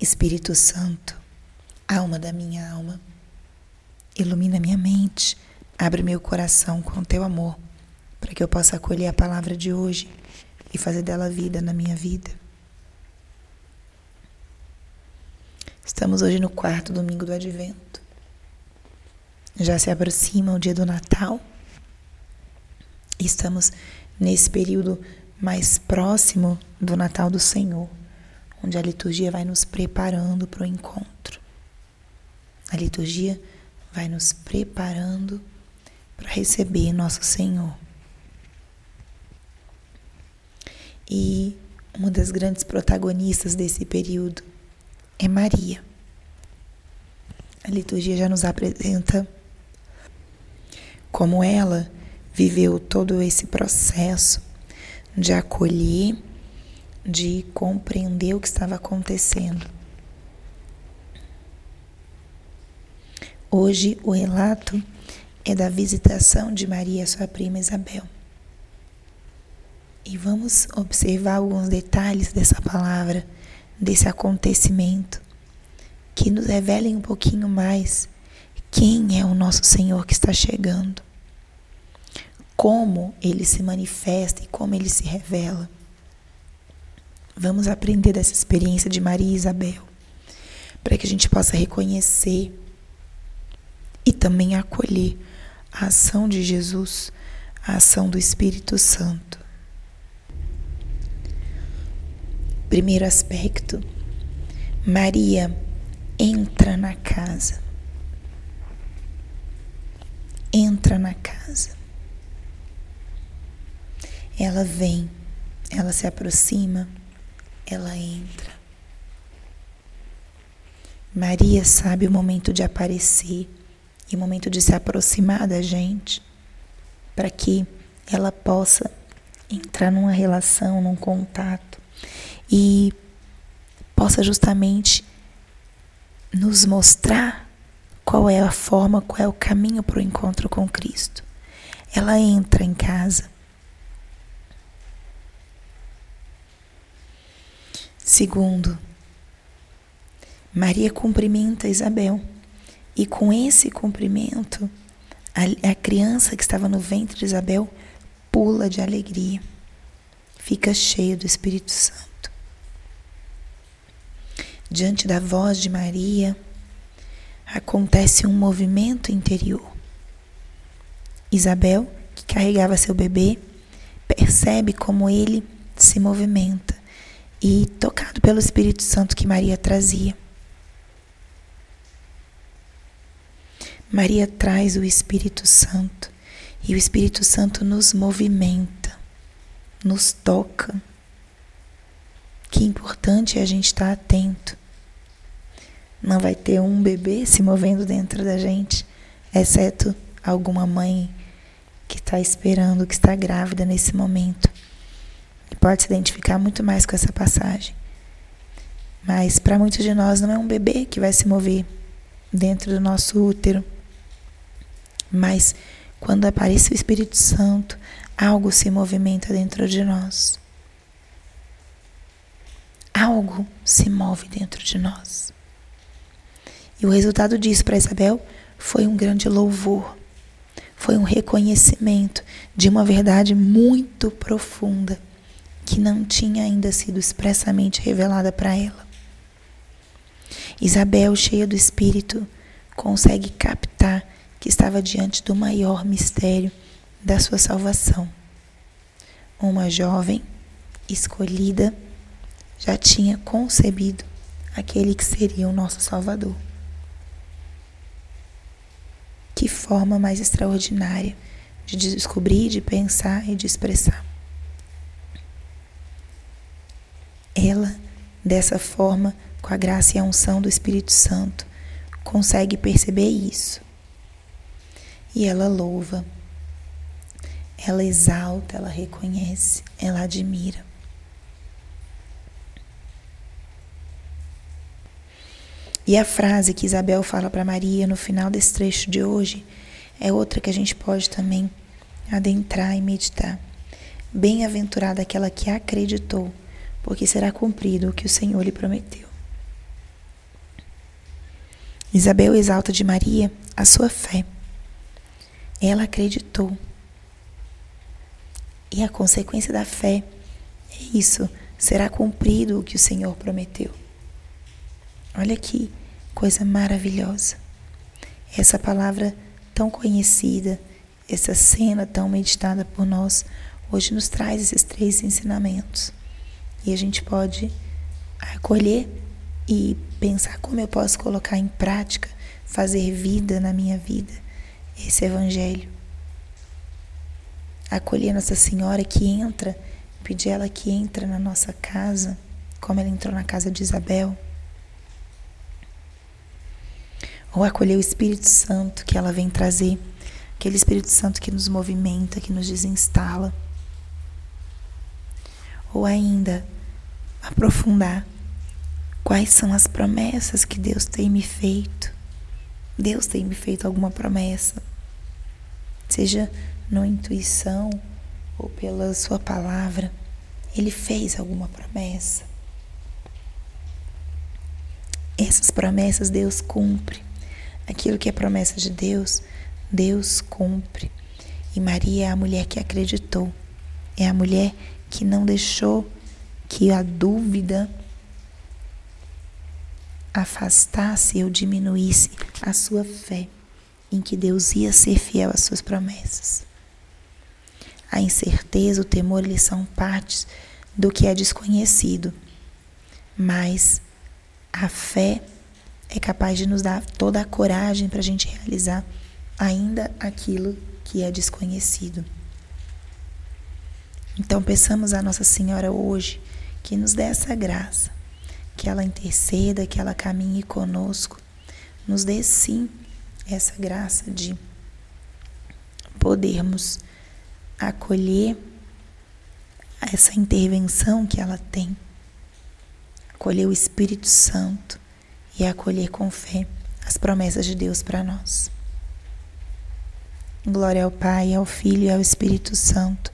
Espírito Santo, alma da minha alma, ilumina minha mente, abre meu coração com teu amor, para que eu possa acolher a palavra de hoje e fazer dela vida na minha vida. Estamos hoje no quarto domingo do Advento. Já se aproxima o dia do Natal. Estamos nesse período mais próximo do Natal do Senhor, onde a liturgia vai nos preparando para o encontro. A liturgia vai nos preparando para receber nosso Senhor. E uma das grandes protagonistas desse período é Maria. A liturgia já nos apresenta como ela viveu todo esse processo de acolher, de compreender o que estava acontecendo. Hoje o relato é da visitação de Maria, sua prima Isabel. E vamos observar alguns detalhes dessa palavra, desse acontecimento, que nos revelem um pouquinho mais quem é o nosso Senhor que está chegando como ele se manifesta e como ele se revela. Vamos aprender dessa experiência de Maria e Isabel, para que a gente possa reconhecer e também acolher a ação de Jesus, a ação do Espírito Santo. Primeiro aspecto, Maria entra na casa. Entra na casa. Ela vem, ela se aproxima, ela entra. Maria sabe o momento de aparecer e o momento de se aproximar da gente, para que ela possa entrar numa relação, num contato e possa justamente nos mostrar qual é a forma, qual é o caminho para o encontro com Cristo. Ela entra em casa Segundo, Maria cumprimenta Isabel e com esse cumprimento, a, a criança que estava no ventre de Isabel pula de alegria, fica cheia do Espírito Santo. Diante da voz de Maria, acontece um movimento interior. Isabel, que carregava seu bebê, percebe como ele se movimenta e tocado pelo Espírito Santo que Maria trazia. Maria traz o Espírito Santo e o Espírito Santo nos movimenta, nos toca. Que importante é a gente estar atento. Não vai ter um bebê se movendo dentro da gente, exceto alguma mãe que está esperando, que está grávida nesse momento pode se identificar muito mais com essa passagem. Mas para muitos de nós não é um bebê que vai se mover dentro do nosso útero. Mas quando aparece o Espírito Santo, algo se movimenta dentro de nós. Algo se move dentro de nós. E o resultado disso para Isabel foi um grande louvor, foi um reconhecimento de uma verdade muito profunda que não tinha ainda sido expressamente revelada para ela. Isabel, cheia do Espírito, consegue captar que estava diante do maior mistério da sua salvação. Uma jovem escolhida já tinha concebido aquele que seria o nosso Salvador. Que forma mais extraordinária de descobrir, de pensar e de expressar. Ela, dessa forma, com a graça e a unção do Espírito Santo, consegue perceber isso. E ela louva, ela exalta, ela reconhece, ela admira. E a frase que Isabel fala para Maria no final desse trecho de hoje é outra que a gente pode também adentrar e meditar. Bem-aventurada aquela que acreditou, porque será cumprido o que o Senhor lhe prometeu. Isabel exalta de Maria a sua fé. Ela acreditou. E a consequência da fé é isso: será cumprido o que o Senhor prometeu. Olha que coisa maravilhosa. Essa palavra tão conhecida, essa cena tão meditada por nós, hoje nos traz esses três ensinamentos. E a gente pode acolher e pensar como eu posso colocar em prática, fazer vida na minha vida, esse evangelho. Acolher Nossa Senhora que entra, pedir ela que entra na nossa casa, como ela entrou na casa de Isabel ou acolher o Espírito Santo que ela vem trazer, aquele Espírito Santo que nos movimenta, que nos desinstala. Ou ainda aprofundar quais são as promessas que Deus tem me feito. Deus tem me feito alguma promessa, seja na intuição ou pela Sua palavra, Ele fez alguma promessa. Essas promessas Deus cumpre. Aquilo que é promessa de Deus, Deus cumpre. E Maria é a mulher que acreditou. É a mulher que não deixou que a dúvida afastasse ou diminuísse a sua fé em que Deus ia ser fiel às suas promessas. A incerteza, o temor, eles são partes do que é desconhecido, mas a fé é capaz de nos dar toda a coragem para a gente realizar ainda aquilo que é desconhecido. Então, peçamos a Nossa Senhora hoje que nos dê essa graça, que ela interceda, que ela caminhe conosco, nos dê sim essa graça de podermos acolher essa intervenção que ela tem, acolher o Espírito Santo e acolher com fé as promessas de Deus para nós. Glória ao Pai, ao Filho e ao Espírito Santo,